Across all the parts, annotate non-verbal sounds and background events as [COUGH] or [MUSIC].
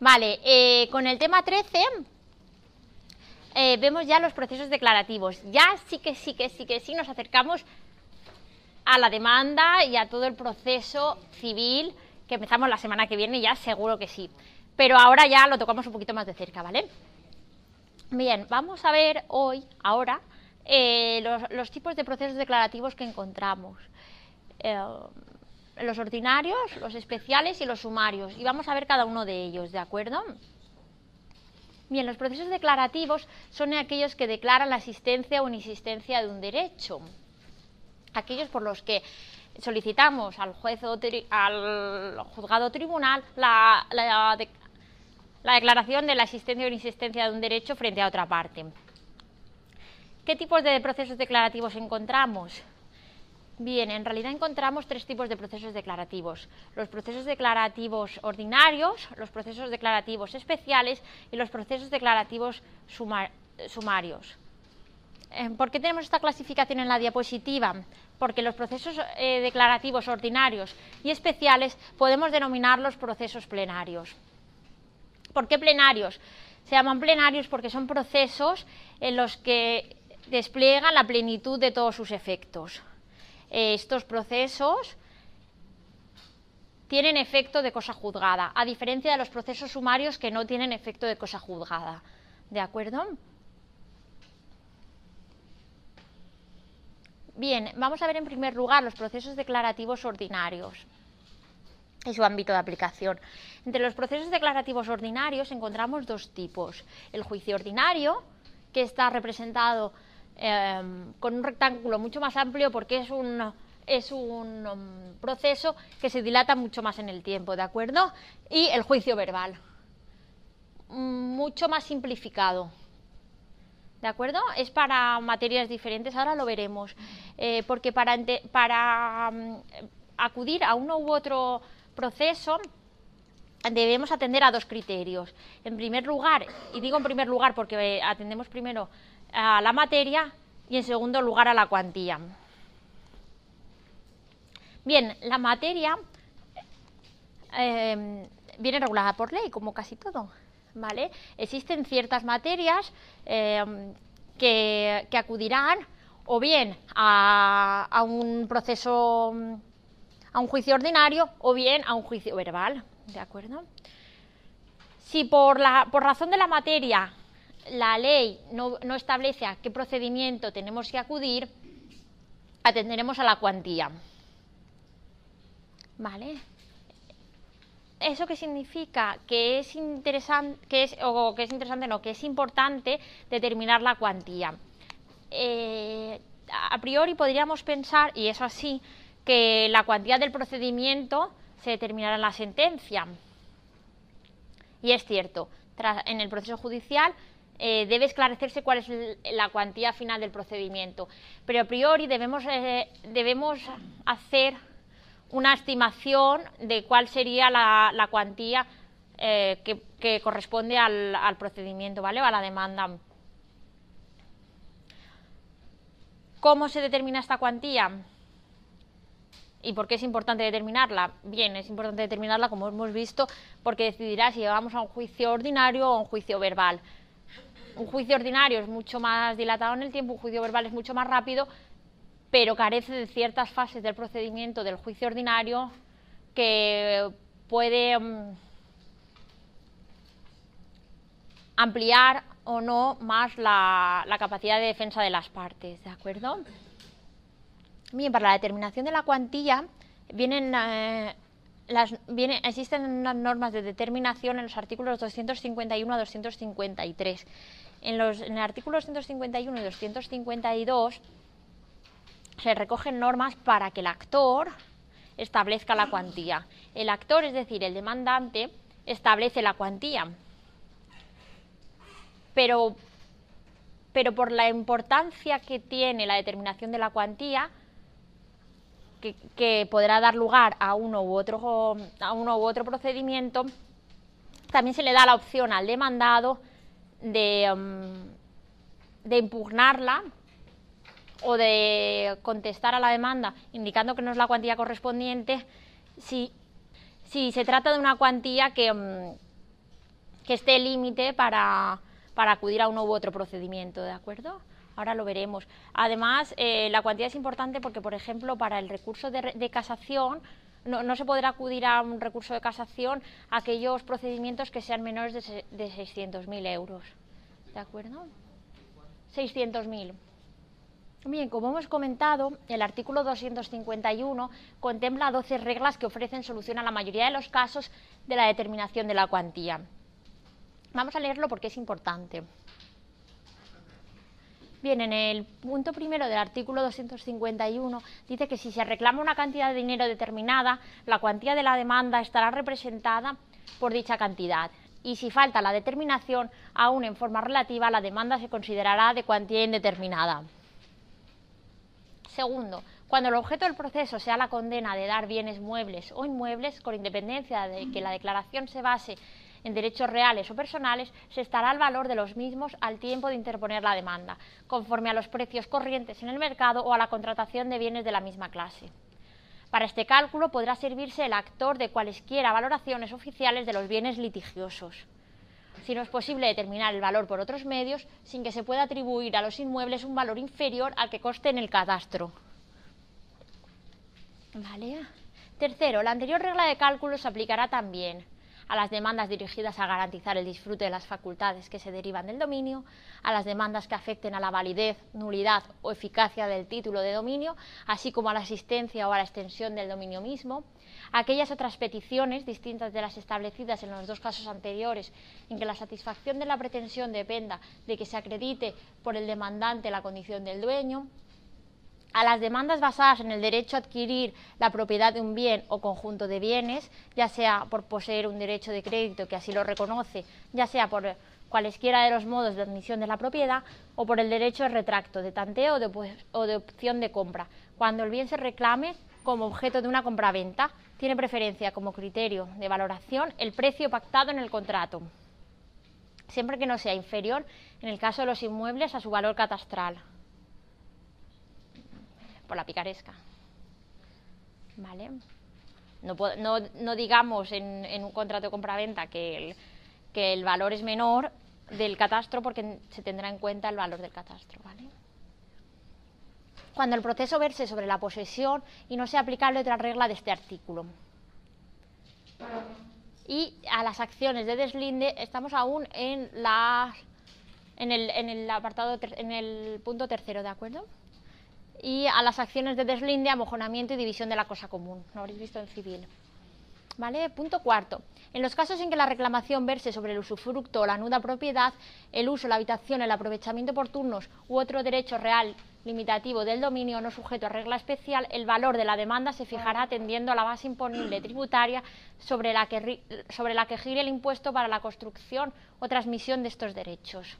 Vale, eh, con el tema 13 eh, vemos ya los procesos declarativos. Ya sí que sí que sí que sí nos acercamos a la demanda y a todo el proceso civil que empezamos la semana que viene, ya seguro que sí. Pero ahora ya lo tocamos un poquito más de cerca, ¿vale? Bien, vamos a ver hoy, ahora, eh, los, tipos de procesos declarativos que encontramos. Los ordinarios, los especiales y los sumarios. Y vamos a ver cada uno de ellos, ¿de acuerdo? Bien, los procesos declarativos son aquellos que declaran la existencia o inexistencia de un derecho. Aquellos por los que solicitamos al juez o al juzgado tribunal la, la, declaración de la existencia o inexistencia de un derecho frente a otra parte. ¿Qué tipos de procesos declarativos encontramos? Bien, en realidad encontramos tres tipos de procesos declarativos. Los procesos declarativos ordinarios, los procesos declarativos especiales y los procesos declarativos sumarios. Eh, ¿Por qué tenemos esta clasificación en la diapositiva? Porque los procesos eh, declarativos ordinarios y especiales podemos denominarlos procesos plenarios. ¿Por qué plenarios? Se llaman plenarios porque son procesos en los que despliegan la plenitud de todos sus efectos estos procesos tienen efecto de cosa juzgada, a diferencia de los procesos sumarios que no tienen efecto de cosa juzgada. ¿De acuerdo? Bien, vamos a ver en primer lugar los procesos declarativos ordinarios y su ámbito de aplicación. Entre los procesos declarativos ordinarios encontramos dos tipos. El juicio ordinario, que está representado Em, con un rectángulo mucho más amplio porque es un, es un um, proceso que se dilata mucho más en el tiempo, ¿de acuerdo? Y el juicio verbal, mucho más simplificado. ¿De acuerdo? Es para materias diferentes, ahora lo veremos. Eh, porque para, para um, acudir a uno u otro proceso debemos atender a dos criterios. En primer lugar, y digo en primer lugar porque eh, atendemos primero a la materia y en segundo lugar a la cuantía. Bien, la materia eh, viene regulada por ley, como casi todo. ¿vale? Existen ciertas materias eh, que, acudirán o bien a, a, un proceso, a un juicio ordinario o bien a un juicio verbal. ¿De acuerdo? Si por, la, por razón de la materia la ley no, establece a qué procedimiento tenemos que acudir, atenderemos a la cuantía. ¿Vale? ¿Eso qué significa? Que es interesante, que es, o que es interesante, no, que es importante determinar la cuantía. Eh, a priori podríamos pensar, y eso así, que la cuantía del procedimiento se determinará en la sentencia. Y es cierto, en el proceso judicial eh, debe esclarecerse cuál es la cuantía final del procedimiento. Pero a priori debemos, eh, hacer una estimación de cuál sería la, cuantía eh, que, corresponde al, al, procedimiento, ¿vale? O a la demanda. ¿Cómo se determina esta cuantía? ¿Y por qué es importante determinarla? Bien, es importante determinarla, como hemos visto, porque decidirá si llevamos a un juicio ordinario o a un juicio verbal un juicio ordinario es mucho más dilatado en el tiempo, un juicio verbal es mucho más rápido, pero carece de ciertas fases del procedimiento del juicio ordinario que puede mm, ampliar o no más la, capacidad de defensa de las partes, ¿de acuerdo? Bien, para la determinación de la cuantía vienen, eh, existen unas normas de determinación en los artículos 251 a 253 en, los, en el artículo 251 y 252 se recogen normas para que el actor establezca la cuantía. El actor, es decir, el demandante, establece la cuantía. Pero, pero por la importancia que tiene la determinación de la cuantía, que, podrá dar lugar a uno u otro a uno u otro procedimiento, también se le da la opción al demandado Um, de, impugnarla o de contestar a la demanda indicando que no es la cuantía correspondiente si, si se trata de una cuantía que, mm, que esté límite para, para acudir a uno u otro procedimiento, ¿de acuerdo? Ahora lo veremos. Además, eh, la cuantía es importante porque, por ejemplo, para el recurso de, casación, no, se podrá acudir a un recurso de casación a aquellos procedimientos que sean menores de, de 600.000 euros. ¿De acuerdo? 600.000. Bien, como hemos comentado, el artículo 251 contempla 12 reglas que ofrecen solución a la mayoría de los casos de la determinación de la cuantía. Vamos a leerlo porque es importante. Bien, en el punto primero del artículo 251 dice que si se reclama una cantidad de dinero determinada, la cuantía de la demanda estará representada por dicha cantidad y si falta la determinación, aún en forma relativa, la demanda se considerará de cuantía indeterminada. Segundo, cuando el objeto del proceso sea la condena de dar bienes muebles o inmuebles, con independencia de que la declaración se base en derechos reales o personales, se estará el valor de los mismos al tiempo de interponer la demanda, conforme a los precios corrientes en el mercado o a la contratación de bienes de la misma clase. Para este cálculo podrá servirse el actor de cualesquiera valoraciones oficiales de los bienes litigiosos. Si no es posible determinar el valor por otros medios, sin que se pueda atribuir a los inmuebles un valor inferior al que coste en el catastro. Tercero, la anterior regla de cálculo se aplicará también a las demandas dirigidas a garantizar el disfrute de las facultades que se derivan del dominio, a las demandas que afecten a la validez, nulidad o eficacia del título de dominio, así como a la existencia o a la extensión del dominio mismo, aquellas otras peticiones distintas de las establecidas en los dos casos anteriores, en que la satisfacción de la pretensión dependa de que se acredite por el demandante la condición del dueño, a las demandas basadas en el derecho a adquirir la propiedad de un bien o conjunto de bienes, ya sea por poseer un derecho de crédito que así lo reconoce, ya sea por cualesquiera de los modos de admisión de la propiedad o por el derecho de retracto, de tanteo o de, opción de compra, cuando el bien se reclame como objeto de una compraventa, tiene preferencia como criterio de valoración el precio pactado en el contrato, siempre que no sea inferior, en el caso de los inmuebles, a su valor catastral la picaresca. ¿Vale? No, digamos en, un contrato de compraventa que el, que el valor es menor del catastro porque se tendrá en cuenta el valor del catastro. ¿vale? Cuando el proceso verse sobre la posesión y no sea aplicable otra regla de este artículo. Y a las acciones de deslinde estamos aún en, la, en, el, en el apartado, en el punto tercero, ¿de acuerdo? Y a las acciones de deslinde, amojonamiento y división de la cosa común. Lo habréis visto en civil. ¿Vale? Punto cuarto. En los casos en que la reclamación verse sobre el usufructo o la nuda propiedad, el uso, la habitación, el aprovechamiento por turnos u otro derecho real limitativo del dominio no sujeto a regla especial, el valor de la demanda se fijará atendiendo a la base imponible tributaria sobre la que, sobre la que gire el impuesto para la construcción o transmisión de estos derechos.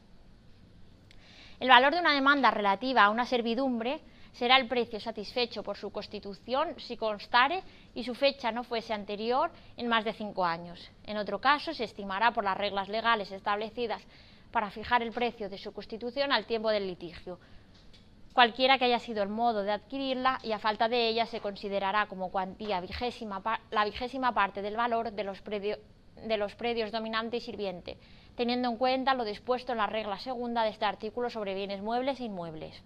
El valor de una demanda relativa a una servidumbre será el precio satisfecho por su constitución si constare y su fecha no fuese anterior en más de cinco años. En otro caso, se estimará por las reglas legales establecidas para fijar el precio de su constitución al tiempo del litigio. Cualquiera que haya sido el modo de adquirirla y a falta de ella se considerará como cuantía vigésima, la vigésima parte del valor de los, de los predios dominante y sirviente, teniendo en cuenta lo dispuesto en la regla segunda de este artículo sobre bienes muebles e inmuebles.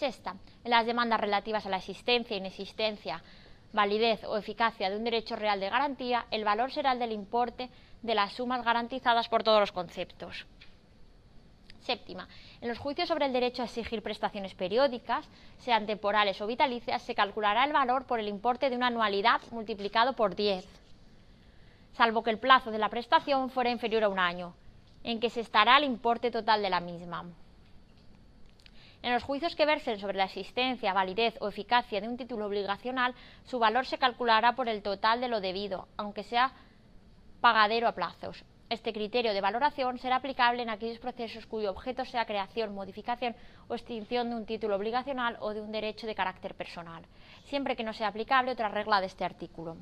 Sexta, en las demandas relativas a la existencia, inexistencia, validez o eficacia de un derecho real de garantía, el valor será el del importe de las sumas garantizadas por todos los conceptos. Séptima, en los juicios sobre el derecho a exigir prestaciones periódicas, sean temporales o vitalicias, se calculará el valor por el importe de una anualidad multiplicado por 10, salvo que el plazo de la prestación fuera inferior a un año, en que se estará el importe total de la misma. En los juicios que versen sobre la existencia, validez o eficacia de un título obligacional, su valor se calculará por el total de lo debido, aunque sea pagadero a plazos. Este criterio de valoración será aplicable en aquellos procesos cuyo objeto sea creación, modificación o extinción de un título obligacional o de un derecho de carácter personal, siempre que no sea aplicable otra regla de este artículo.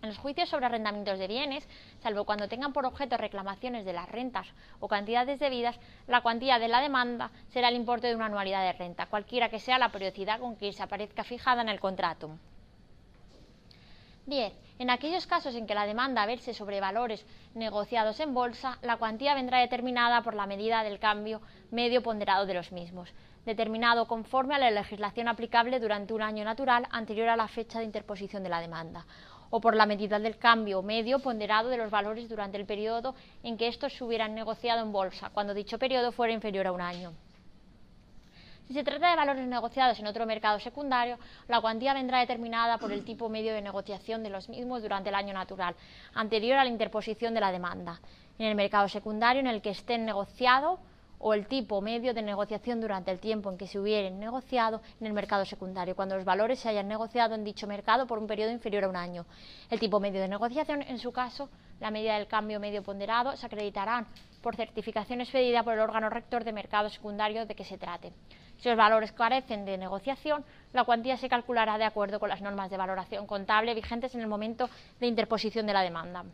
En los juicios sobre arrendamientos de bienes, salvo cuando tengan por objeto reclamaciones de las rentas o cantidades debidas, la cuantía de la demanda será el importe de una anualidad de renta, cualquiera que sea la periodicidad con que se aparezca fijada en el contrato. Bien, en aquellos casos en que la demanda verse sobre valores negociados en bolsa, la cuantía vendrá determinada por la medida del cambio medio ponderado de los mismos, determinado conforme a la legislación aplicable durante un año natural anterior a la fecha de interposición de la demanda, o por la medida del cambio medio ponderado de los valores durante el periodo en que estos se hubieran negociado en bolsa, cuando dicho periodo fuera inferior a un año. Si se trata de valores negociados en otro mercado secundario, la cuantía vendrá determinada por el tipo medio de negociación de los mismos durante el año natural, anterior a la interposición de la demanda, en el mercado secundario en el que estén negociado o el tipo medio de negociación durante el tiempo en que se hubieran negociado en el mercado secundario, cuando los valores se hayan negociado en dicho mercado por un periodo inferior a un año. El tipo medio de negociación, en su caso, la medida del cambio medio ponderado, se acreditarán por certificación expedida por el órgano rector de mercado secundario de que se trate. Si los valores carecen de negociación, la cuantía se calculará de acuerdo con las normas de valoración contable vigentes en el momento de interposición de la demanda.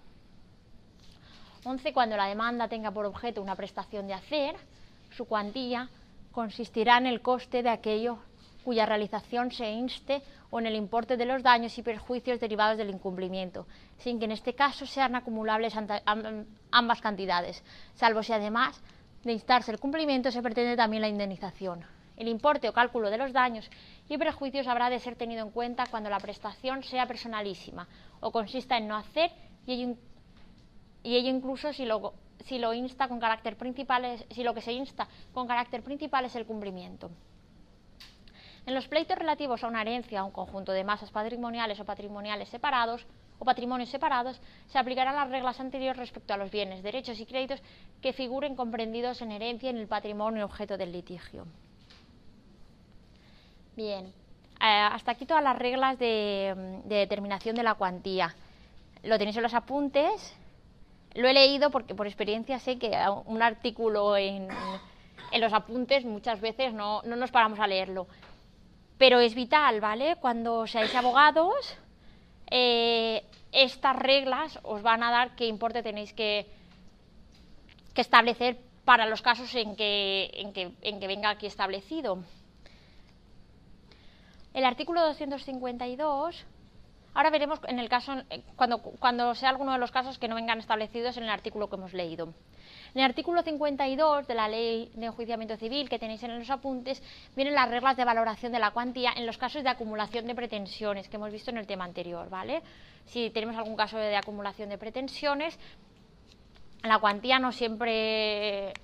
11. Cuando la demanda tenga por objeto una prestación de hacer, su cuantía consistirá en el coste de aquello cuya realización se inste o en el importe de los daños y perjuicios derivados del incumplimiento, sin que en este caso sean acumulables ambas cantidades, salvo si además de instarse el cumplimiento se pretende también la indemnización. El importe o cálculo de los daños y perjuicios habrá de ser tenido en cuenta cuando la prestación sea personalísima o consista en no hacer y ello, y ello incluso si lo, insta con carácter principal si lo que se insta con carácter principal es el cumplimiento. En los pleitos relativos a una herencia, a un conjunto de masas patrimoniales o patrimoniales separados, o patrimonios separados, se aplicarán las reglas anteriores respecto a los bienes, derechos y créditos que figuren comprendidos en herencia en el patrimonio objeto del litigio. Bien, eh, hasta aquí todas las reglas de, determinación de la cuantía. Lo tenéis en los apuntes. Lo he leído porque por experiencia sé que un artículo en, los apuntes muchas veces no, nos paramos a leerlo. Pero es vital, ¿vale? Cuando seáis abogados, eh, estas reglas os van a dar qué importe tenéis que, que establecer para los casos en que, en que, en que venga aquí establecido. El artículo 252, ahora veremos en el caso, eh, cuando, cuando sea alguno de los casos que no vengan establecidos en el artículo que hemos leído. En el artículo 52 de la Ley de Enjuiciamiento Civil que tenéis en los apuntes vienen las reglas de valoración de la cuantía en los casos de acumulación de pretensiones que hemos visto en el tema anterior, ¿vale? Si tenemos algún caso de acumulación de pretensiones, la cuantía no siempre eh,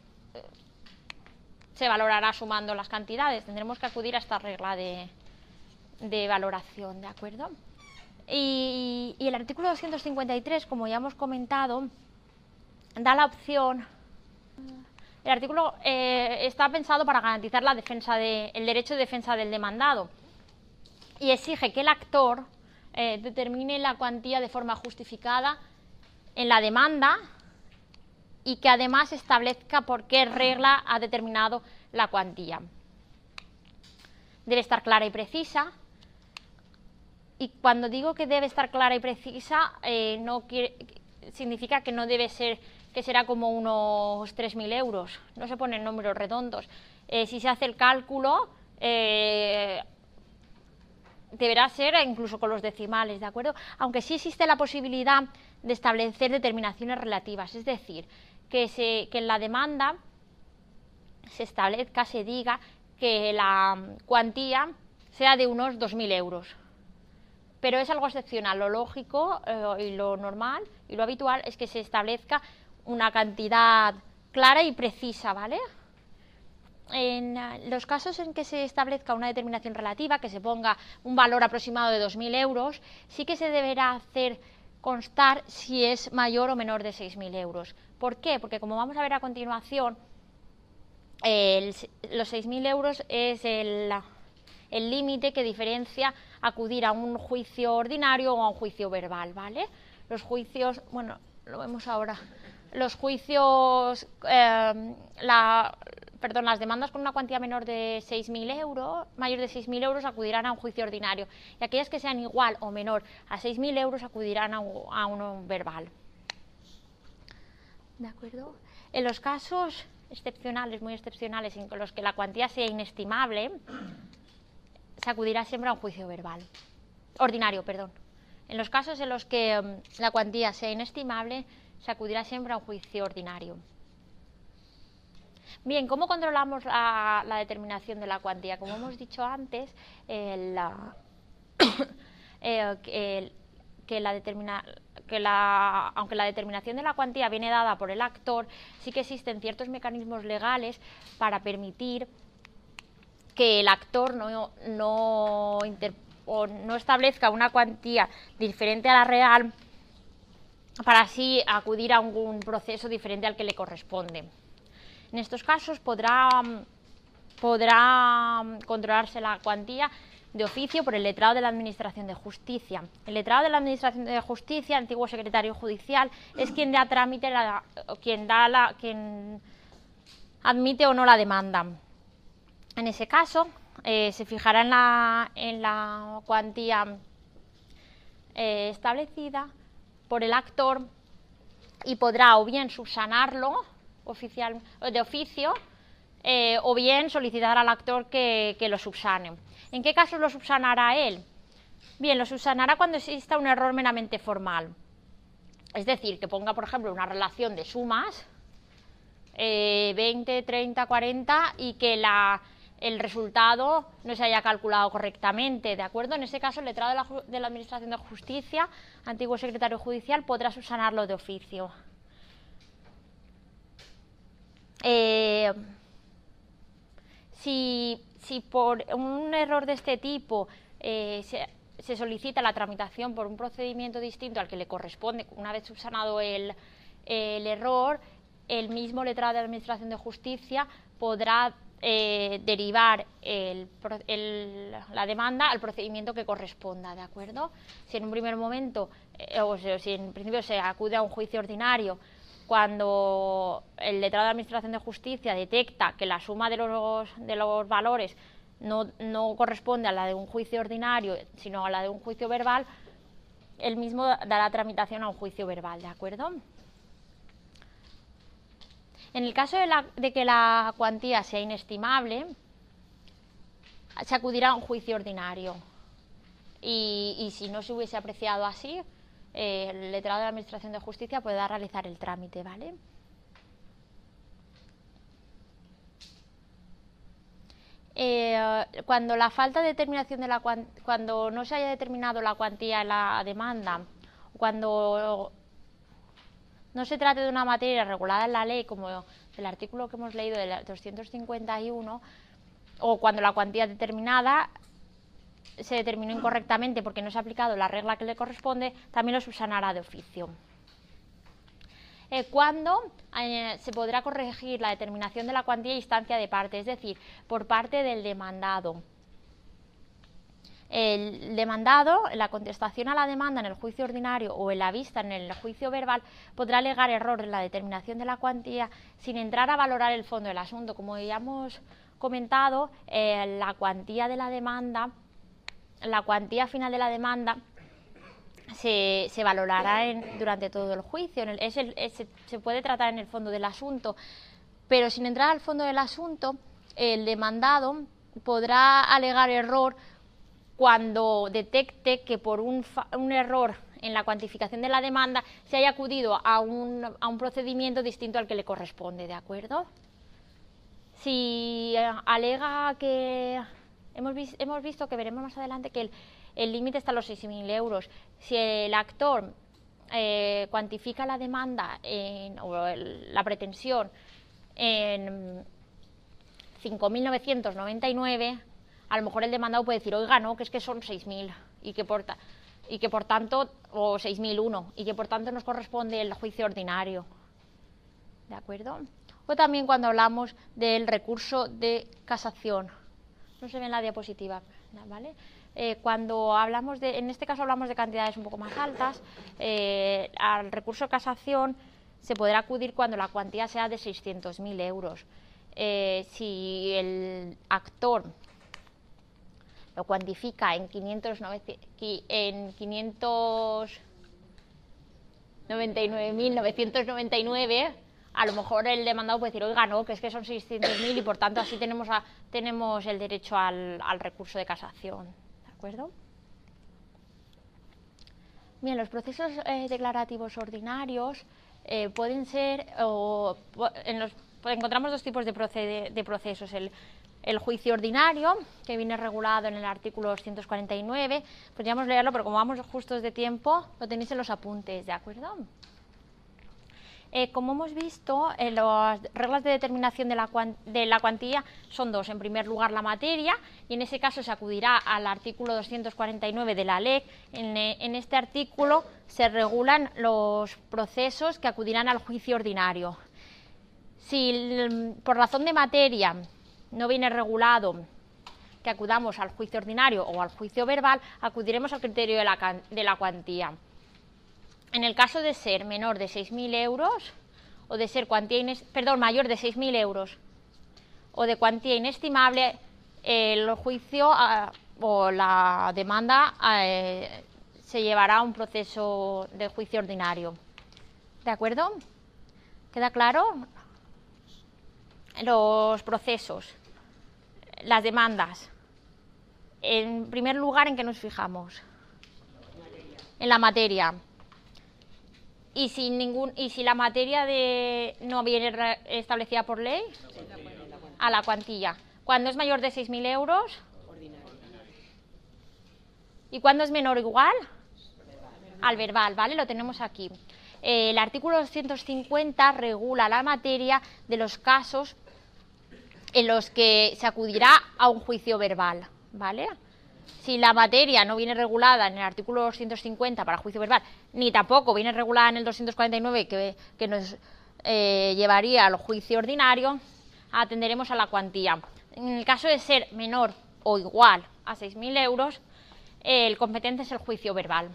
se valorará sumando las cantidades, tendremos que acudir a esta regla de, de valoración, ¿de acuerdo? Y, el artículo 253, como ya hemos comentado, da la opción. El artículo eh, está pensado para garantizar la defensa de, el derecho de defensa del demandado y exige que el actor eh, determine la cuantía de forma justificada en la demanda y que además establezca por qué regla ha determinado la cuantía. Debe estar clara y precisa, y cuando digo que debe estar clara y precisa, eh, no significa que no debe ser, que será como unos 3.000 euros. No se ponen números redondos. Eh, si se hace el cálculo, eh, deberá ser incluso con los decimales, ¿de acuerdo? Aunque sí existe la posibilidad de establecer determinaciones relativas, es decir, que, se, que en la demanda se establezca, se diga que la cuantía sea de unos 2.000 euros pero es algo excepcional. Lo lógico eh, y lo normal y lo habitual es que se establezca una cantidad clara y precisa, ¿vale? En eh, los casos en que se establezca una determinación relativa, que se ponga un valor aproximado de 2.000 euros, sí que se deberá hacer constar si es mayor o menor de 6.000 euros. ¿Por qué? Porque como vamos a ver a continuación, los 6.000 euros es el, el límite que diferencia acudir a un juicio ordinario o a un juicio verbal, ¿vale? Los juicios, bueno, lo vemos ahora, los juicios, la, perdón, las demandas con una cuantía menor de 6.000 euros, mayor de 6.000 euros, acudirán a un juicio ordinario. Y aquellas que sean igual o menor a 6.000 euros acudirán a, a uno verbal. ¿De acuerdo? En los casos excepcionales, muy excepcionales, en los que la cuantía sea inestimable, se acudirá siempre a un juicio verbal, ordinario, perdón. En los casos en los que mm, la cuantía sea inestimable, se acudirá siempre a un juicio ordinario. Bien, ¿cómo controlamos la, determinación de la cuantía? Como hemos dicho antes, eh, [COUGHS] que, la determina, que la, aunque la determinación de la cuantía viene dada por el actor, sí que existen ciertos mecanismos legales para permitir que el actor no, no, establezca una cuantía diferente a la real para así acudir a un proceso diferente al que le corresponde. En estos casos podrá, podrá controlarse la cuantía de oficio por el letrado de la Administración de Justicia. El letrado de la Administración de Justicia, antiguo secretario judicial, es quien da trámite, la, quien, da la, quien admite o no la demanda. En ese caso, eh, se fijará en la, cuantía eh, establecida por el actor y podrá o bien subsanarlo de oficio eh, o bien solicitar al actor que, lo subsane. ¿En qué casos lo subsanará él? Bien, lo subsanará cuando exista un error meramente formal. Es decir, que ponga, por ejemplo, una relación de sumas, 20, 30, 40, y que la, el resultado no se haya calculado correctamente, ¿de acuerdo? En ese caso, el letrado de la, Administración de Justicia, antiguo secretario judicial, podrá subsanarlo de oficio. Eh, si, por un error de este tipo eh, se, solicita la tramitación por un procedimiento distinto al que le corresponde, una vez subsanado el, error, el mismo letrado de la Administración de Justicia podrá eh, derivar la demanda al procedimiento que corresponda, ¿de acuerdo? Si en un primer momento, o si en principio se acude a un juicio ordinario cuando el letrado de Administración de Justicia detecta que la suma de los, de los valores no, no, corresponde a la de un juicio ordinario, sino a la de un juicio verbal, él mismo dará tramitación a un juicio verbal, ¿de acuerdo? En el caso de, la, de que la cuantía sea inestimable, se acudirá a un juicio ordinario. Y, si no se hubiese apreciado así, el letrado de la Administración de Justicia pueda realizar el trámite, ¿vale? Eh, cuando la falta de determinación de la cuando no se haya determinado la cuantía en la demanda, cuando no se trate de una materia regulada en la ley, como el artículo que hemos leído del 251, o cuando la cuantía determinada se determinó incorrectamente porque no se ha aplicado la regla que le corresponde, también lo subsanará de oficio. Eh, ¿Cuándo eh, se podrá corregir la determinación de la cuantía e instancia de parte? Es decir, por parte del demandado. El demandado, en la contestación a la demanda en el juicio ordinario o en la vista en el juicio verbal, podrá alegar error en la determinación de la cuantía sin entrar a valorar el fondo del asunto. Como ya hemos comentado, eh, la cuantía de la demanda la cuantía final de la demanda se, valorará durante todo el juicio. se puede tratar en el fondo del asunto, pero sin entrar al fondo del asunto, el demandado podrá alegar error cuando detecte que por un, error en la cuantificación de la demanda se haya acudido a un, a un procedimiento distinto al que le corresponde, ¿de acuerdo? Si eh, alega que Hemos, hemos visto que veremos más adelante que el límite está a los 6.000 euros. Si el actor eh, cuantifica la demanda o la pretensión en 5.999, a lo mejor el demandado puede decir, oiga, no, que es que son 6.000 y que por, y que por tanto, o 6.001, y que por tanto nos corresponde el juicio ordinario. ¿De acuerdo? O también cuando hablamos del recurso de casación no se ve en la diapositiva, ¿vale? Eh, cuando hablamos de, en este caso hablamos de cantidades un poco más altas, eh, al recurso de casación se podrá acudir cuando la cuantía sea de 600.000 euros. Eh, si el actor lo cuantifica en 599.999, a lo mejor el demandado puede decir, oiga, no, que es que son 600.000 y por tanto así tenemos, tenemos el derecho al, recurso de casación. ¿De acuerdo? Bien, los procesos eh, declarativos ordinarios eh, pueden ser, o, en los, encontramos dos tipos de, de procesos. El, el, juicio ordinario, que viene regulado en el artículo 249, podríamos leerlo, pero como vamos justos de tiempo, lo tenéis en los apuntes, ¿de acuerdo? Eh, como hemos visto, eh, las reglas de determinación de la, cuantía son dos. En primer lugar, la materia, y en ese caso se acudirá al artículo 249 de la eh, en este artículo se regulan los procesos que acudirán al juicio ordinario. Si por razón de materia no viene regulado que acudamos al juicio ordinario o al juicio verbal, acudiremos al criterio de la, de la cuantía. En el caso de ser menor de 6.000 euros o de ser cuantía perdón, mayor de 6.000 euros o de cuantía inestimable, el juicio ah, o la demanda eh, se llevará a un proceso de juicio ordinario. ¿De acuerdo? ¿Queda claro? Los procesos, las demandas. En primer lugar, ¿en qué nos fijamos? En la materia. Y si ningún y si la materia de no viene establecida por ley a la cuantía. Cuando es mayor de 6.000 euros. Y cuando es menor o igual al verbal vale lo tenemos aquí. El artículo 250 regula la materia de los casos en los que se acudirá a un juicio verbal vale si la materia no viene regulada en el artículo 250 para juicio verbal, ni tampoco viene regulada en el 249 que, que nos eh, llevaría al juicio ordinario, atenderemos a la cuantía. En el caso de ser menor o igual a 6.000 euros, el competente es el juicio verbal.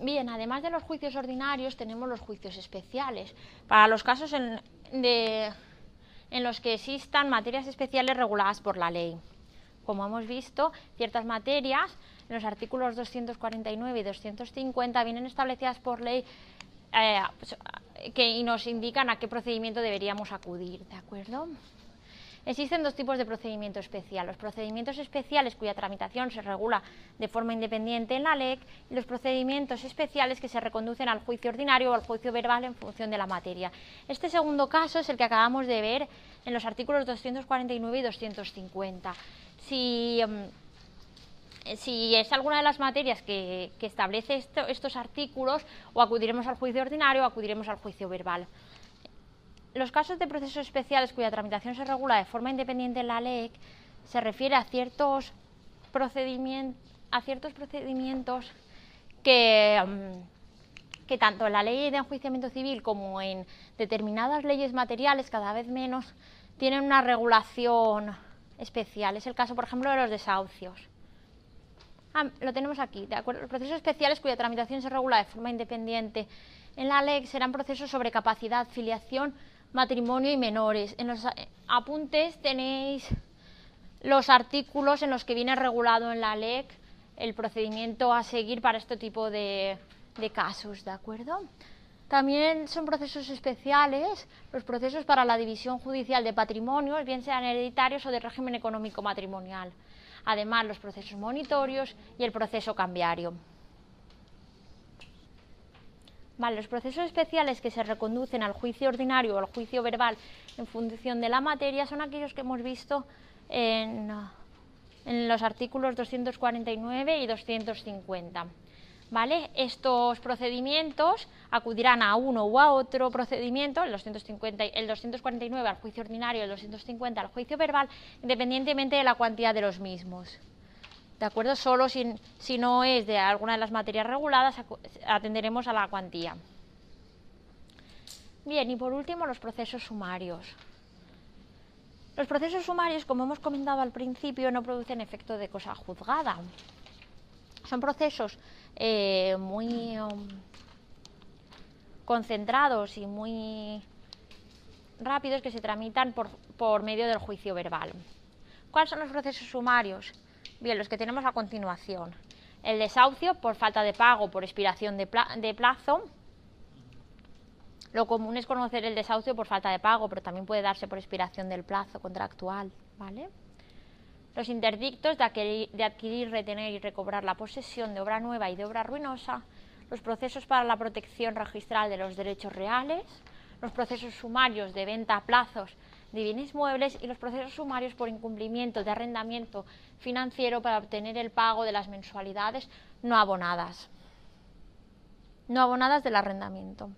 Bien, además de los juicios ordinarios, tenemos los juicios especiales. Para los casos de en los que existan materias especiales reguladas por la ley. Como hemos visto, ciertas materias en los artículos 249 y 250 vienen establecidas por ley eh, pues, que, y nos indican a qué procedimiento deberíamos acudir, ¿de acuerdo? Existen dos tipos de procedimiento especial. Los procedimientos especiales cuya tramitación se regula de forma independiente en la LEC y los procedimientos especiales que se reconducen al juicio ordinario o al juicio verbal en función de la materia. Este segundo caso es el que acabamos de ver en los artículos 249 y 250. Si, em, si es alguna de las materias que, establece estos artículos, o acudiremos al juicio ordinario o acudiremos al juicio verbal. Los casos de procesos especiales cuya tramitación se regula de forma independiente en la LEC se refiere a ciertos, procedimientos, a ciertos procedimientos que, mm, que tanto en la ley de enjuiciamiento civil como en determinadas leyes materiales, cada vez menos, tienen una regulación especial. Es el caso, por ejemplo, de los desahucios. Ah, lo tenemos aquí, ¿de acuerdo? Los procesos especiales cuya tramitación se regula de forma independiente en la ley serán procesos sobre capacidad, filiación, matrimonio y menores. En los apuntes tenéis los artículos en los que viene regulado en la LEC el procedimiento a seguir para este tipo de, casos, ¿de acuerdo? También son procesos especiales los procesos para la división judicial de patrimonios, bien sean hereditarios o de régimen económico matrimonial. Además, los procesos monitorios y el proceso cambiario los procesos especiales que se reconducen al juicio ordinario o al juicio verbal en función de la materia son aquellos que hemos visto en, los artículos 249 y 250. ¿Vale? Estos procedimientos acudirán a uno u a otro procedimiento, el, 250, el 249 al juicio ordinario el 250 al juicio verbal, independientemente de la cuantía de los mismos. ¿De acuerdo? Solo si, no es de alguna de las materias reguladas, atenderemos a la cuantía. Bien, y por último, los procesos sumarios. Los procesos sumarios, como hemos comentado al principio, no producen efecto de cosa juzgada. Son procesos eh, muy um, concentrados y muy rápidos que se tramitan por medio del juicio verbal. ¿Cuáles son los procesos sumarios? Bien, los que tenemos a continuación. El desahucio por falta de pago, por expiración de, plazo. Lo común es conocer el desahucio por falta de pago, pero también puede darse por expiración del plazo contractual, ¿vale? los interdictos de adquirir, retener y recobrar la posesión de obra nueva y de obra ruinosa, los procesos para la protección registral de los derechos reales, los procesos sumarios de venta a plazos de bienes muebles y los procesos sumarios por incumplimiento de arrendamiento financiero para obtener el pago de las mensualidades no abonadas. No abonadas del arrendamiento.